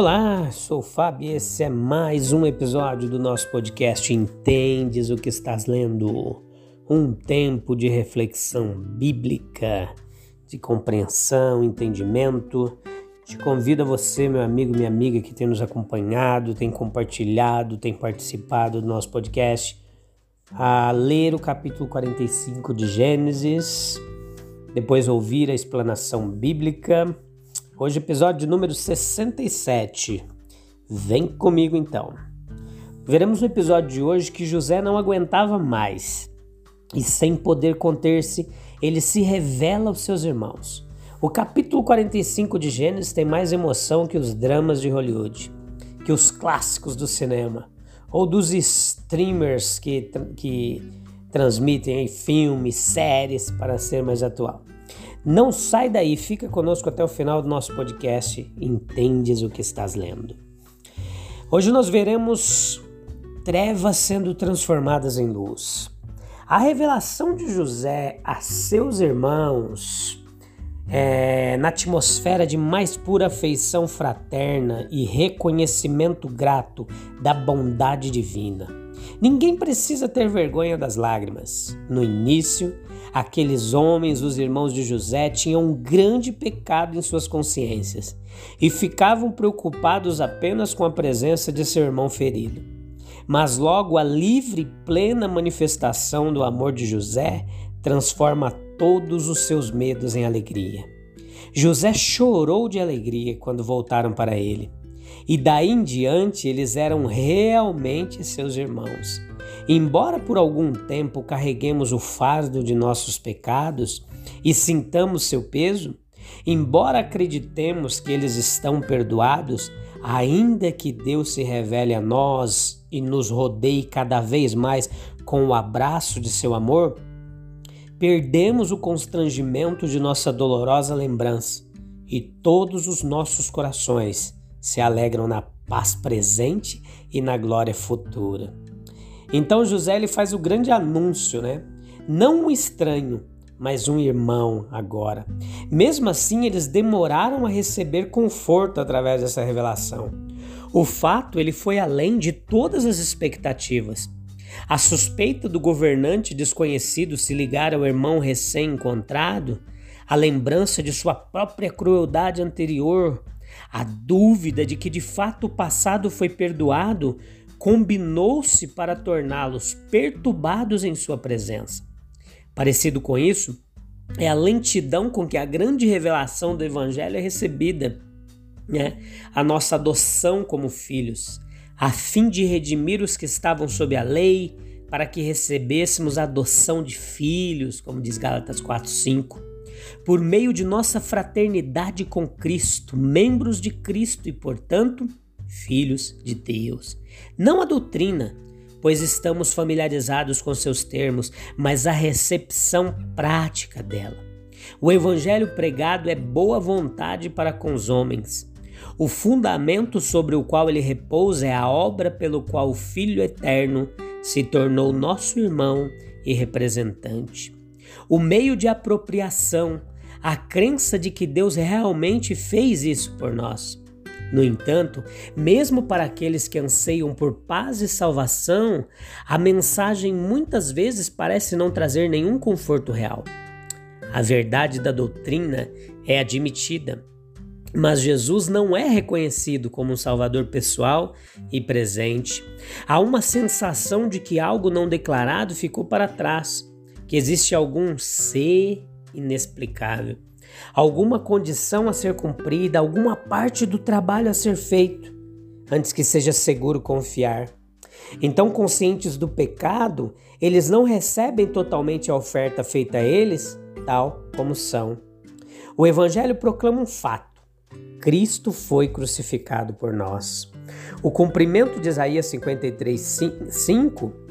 Olá, sou o Fábio e esse é mais um episódio do nosso podcast Entendes o que estás lendo? Um tempo de reflexão bíblica, de compreensão, entendimento. Te convido a você, meu amigo, minha amiga, que tem nos acompanhado, tem compartilhado, tem participado do nosso podcast, a ler o capítulo 45 de Gênesis, depois ouvir a explanação bíblica Hoje, episódio número 67. Vem comigo então. Veremos no episódio de hoje que José não aguentava mais e, sem poder conter-se, ele se revela aos seus irmãos. O capítulo 45 de Gênesis tem mais emoção que os dramas de Hollywood, que os clássicos do cinema ou dos streamers que, que transmitem filmes, séries, para ser mais atual. Não sai daí, fica conosco até o final do nosso podcast. Entendes o que estás lendo. Hoje nós veremos trevas sendo transformadas em luz. A revelação de José a seus irmãos, é, na atmosfera de mais pura afeição fraterna e reconhecimento grato da bondade divina. Ninguém precisa ter vergonha das lágrimas. No início, Aqueles homens, os irmãos de José, tinham um grande pecado em suas consciências e ficavam preocupados apenas com a presença de seu irmão ferido. Mas logo a livre e plena manifestação do amor de José transforma todos os seus medos em alegria. José chorou de alegria quando voltaram para ele. E daí em diante eles eram realmente seus irmãos. Embora por algum tempo carreguemos o fardo de nossos pecados e sintamos seu peso, embora acreditemos que eles estão perdoados, ainda que Deus se revele a nós e nos rodeie cada vez mais com o abraço de seu amor, perdemos o constrangimento de nossa dolorosa lembrança e todos os nossos corações se alegram na paz presente e na glória futura. Então José ele faz o grande anúncio, né? Não um estranho, mas um irmão agora. Mesmo assim, eles demoraram a receber conforto através dessa revelação. O fato ele foi além de todas as expectativas. A suspeita do governante desconhecido se ligar ao irmão recém-encontrado, a lembrança de sua própria crueldade anterior, a dúvida de que de fato o passado foi perdoado combinou-se para torná-los perturbados em sua presença. Parecido com isso, é a lentidão com que a grande revelação do Evangelho é recebida, né? a nossa adoção como filhos, a fim de redimir os que estavam sob a lei, para que recebêssemos a adoção de filhos, como diz Gálatas 4:5. Por meio de nossa fraternidade com Cristo, membros de Cristo e, portanto, filhos de Deus. Não a doutrina, pois estamos familiarizados com seus termos, mas a recepção prática dela. O evangelho pregado é boa vontade para com os homens. O fundamento sobre o qual ele repousa é a obra pelo qual o Filho eterno se tornou nosso irmão e representante. O meio de apropriação, a crença de que Deus realmente fez isso por nós. No entanto, mesmo para aqueles que anseiam por paz e salvação, a mensagem muitas vezes parece não trazer nenhum conforto real. A verdade da doutrina é admitida, mas Jesus não é reconhecido como um Salvador pessoal e presente. Há uma sensação de que algo não declarado ficou para trás, que existe algum ser inexplicável alguma condição a ser cumprida, alguma parte do trabalho a ser feito, antes que seja seguro confiar. Então, conscientes do pecado, eles não recebem totalmente a oferta feita a eles tal como são. O Evangelho proclama um fato: Cristo foi crucificado por nós. O cumprimento de Isaías 53, 5,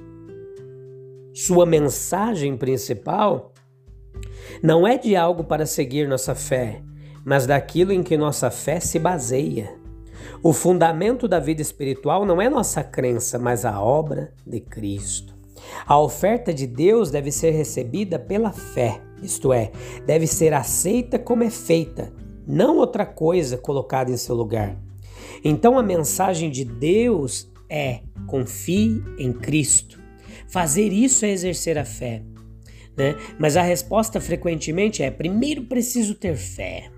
sua mensagem principal, não é de algo para seguir nossa fé, mas daquilo em que nossa fé se baseia. O fundamento da vida espiritual não é nossa crença, mas a obra de Cristo. A oferta de Deus deve ser recebida pela fé, isto é, deve ser aceita como é feita, não outra coisa colocada em seu lugar. Então a mensagem de Deus é: confie em Cristo. Fazer isso é exercer a fé. Né? Mas a resposta frequentemente é: primeiro preciso ter fé.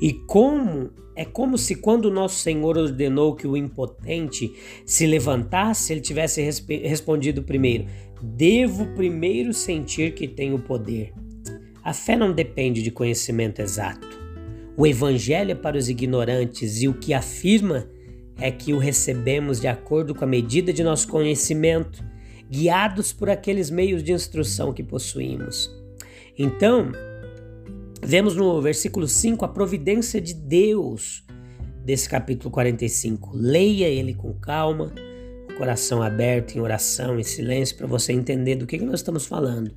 E como é como se quando o nosso Senhor ordenou que o impotente se levantasse, ele tivesse resp respondido primeiro: Devo primeiro sentir que tenho poder. A fé não depende de conhecimento exato. O evangelho é para os ignorantes e o que afirma é que o recebemos de acordo com a medida de nosso conhecimento, guiados por aqueles meios de instrução que possuímos. Então, Vemos no versículo 5 a providência de Deus desse capítulo 45. Leia ele com calma, coração aberto em oração, em silêncio, para você entender do que, que nós estamos falando.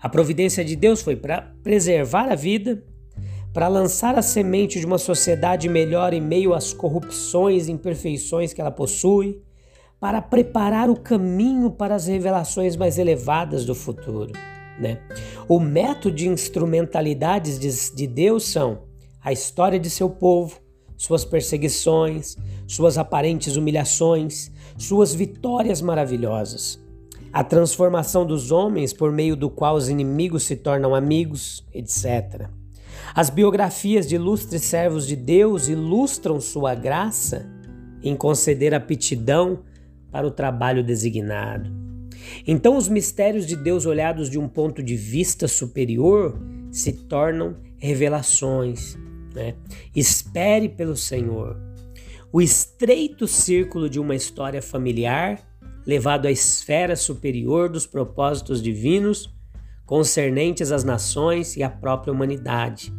A providência de Deus foi para preservar a vida, para lançar a semente de uma sociedade melhor em meio às corrupções e imperfeições que ela possui, para preparar o caminho para as revelações mais elevadas do futuro. Né? O método de instrumentalidades de, de Deus são a história de seu povo, suas perseguições, suas aparentes humilhações, suas vitórias maravilhosas, a transformação dos homens por meio do qual os inimigos se tornam amigos, etc. As biografias de ilustres servos de Deus ilustram sua graça em conceder aptidão para o trabalho designado. Então, os mistérios de Deus olhados de um ponto de vista superior se tornam revelações. Né? Espere pelo Senhor. O estreito círculo de uma história familiar, levado à esfera superior dos propósitos divinos concernentes às nações e à própria humanidade.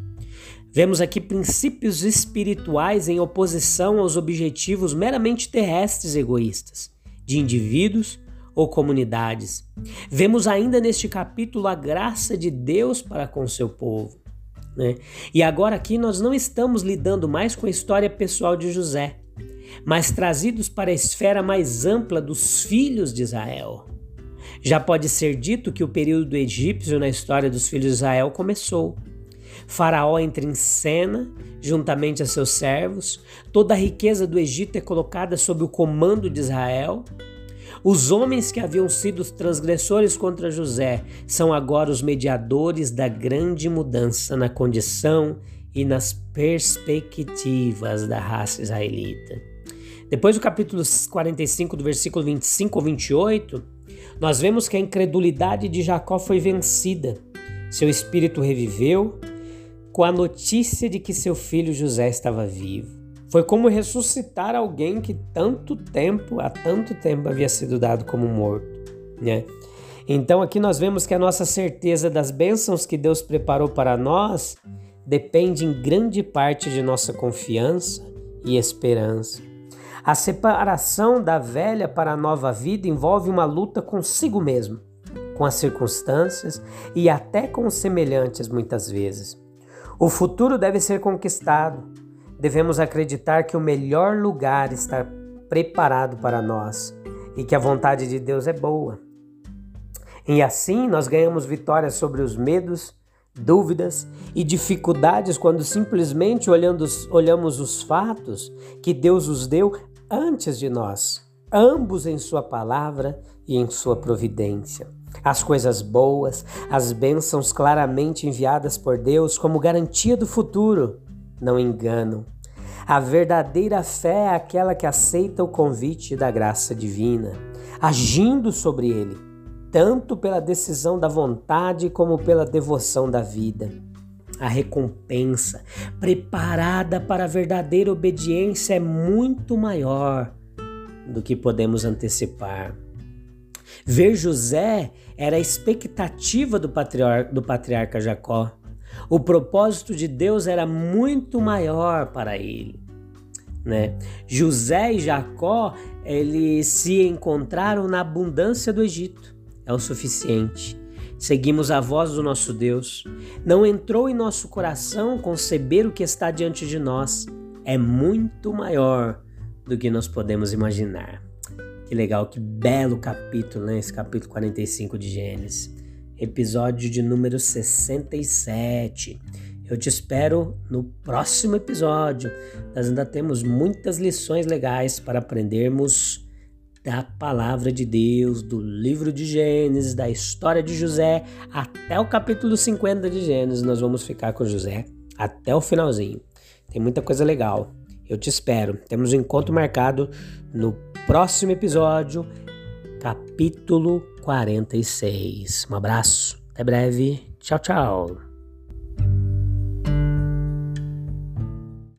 Vemos aqui princípios espirituais em oposição aos objetivos meramente terrestres egoístas de indivíduos ou comunidades. Vemos ainda neste capítulo a graça de Deus para com seu povo. Né? E agora aqui nós não estamos lidando mais com a história pessoal de José, mas trazidos para a esfera mais ampla dos filhos de Israel. Já pode ser dito que o período egípcio na história dos filhos de Israel começou. Faraó entra em cena juntamente a seus servos, toda a riqueza do Egito é colocada sob o comando de Israel os homens que haviam sido transgressores contra José são agora os mediadores da grande mudança na condição e nas perspectivas da raça israelita. Depois do capítulo 45, do versículo 25 ao 28, nós vemos que a incredulidade de Jacó foi vencida. Seu espírito reviveu com a notícia de que seu filho José estava vivo. Foi como ressuscitar alguém que tanto tempo, há tanto tempo havia sido dado como morto, né? Então aqui nós vemos que a nossa certeza das bênçãos que Deus preparou para nós depende em grande parte de nossa confiança e esperança. A separação da velha para a nova vida envolve uma luta consigo mesmo, com as circunstâncias e até com os semelhantes muitas vezes. O futuro deve ser conquistado, devemos acreditar que o melhor lugar está preparado para nós e que a vontade de Deus é boa. E assim nós ganhamos vitória sobre os medos, dúvidas e dificuldades quando simplesmente olhando, olhamos os fatos que Deus os deu antes de nós, ambos em Sua palavra e em Sua providência. As coisas boas, as bênçãos claramente enviadas por Deus como garantia do futuro não enganam. A verdadeira fé é aquela que aceita o convite da graça divina, agindo sobre ele, tanto pela decisão da vontade como pela devoção da vida. A recompensa preparada para a verdadeira obediência é muito maior do que podemos antecipar. Ver José era a expectativa do, do patriarca Jacó. O propósito de Deus era muito maior para ele. Né? José e Jacó eles se encontraram na abundância do Egito. É o suficiente. Seguimos a voz do nosso Deus. Não entrou em nosso coração conceber o que está diante de nós. É muito maior do que nós podemos imaginar. Que legal, que belo capítulo, né? Esse capítulo 45 de Gênesis. Episódio de número 67. Eu te espero no próximo episódio. Nós ainda temos muitas lições legais para aprendermos da palavra de Deus, do livro de Gênesis, da história de José, até o capítulo 50 de Gênesis. Nós vamos ficar com José até o finalzinho. Tem muita coisa legal. Eu te espero. Temos um encontro marcado no próximo episódio, capítulo 46. Um abraço, até breve. Tchau, tchau.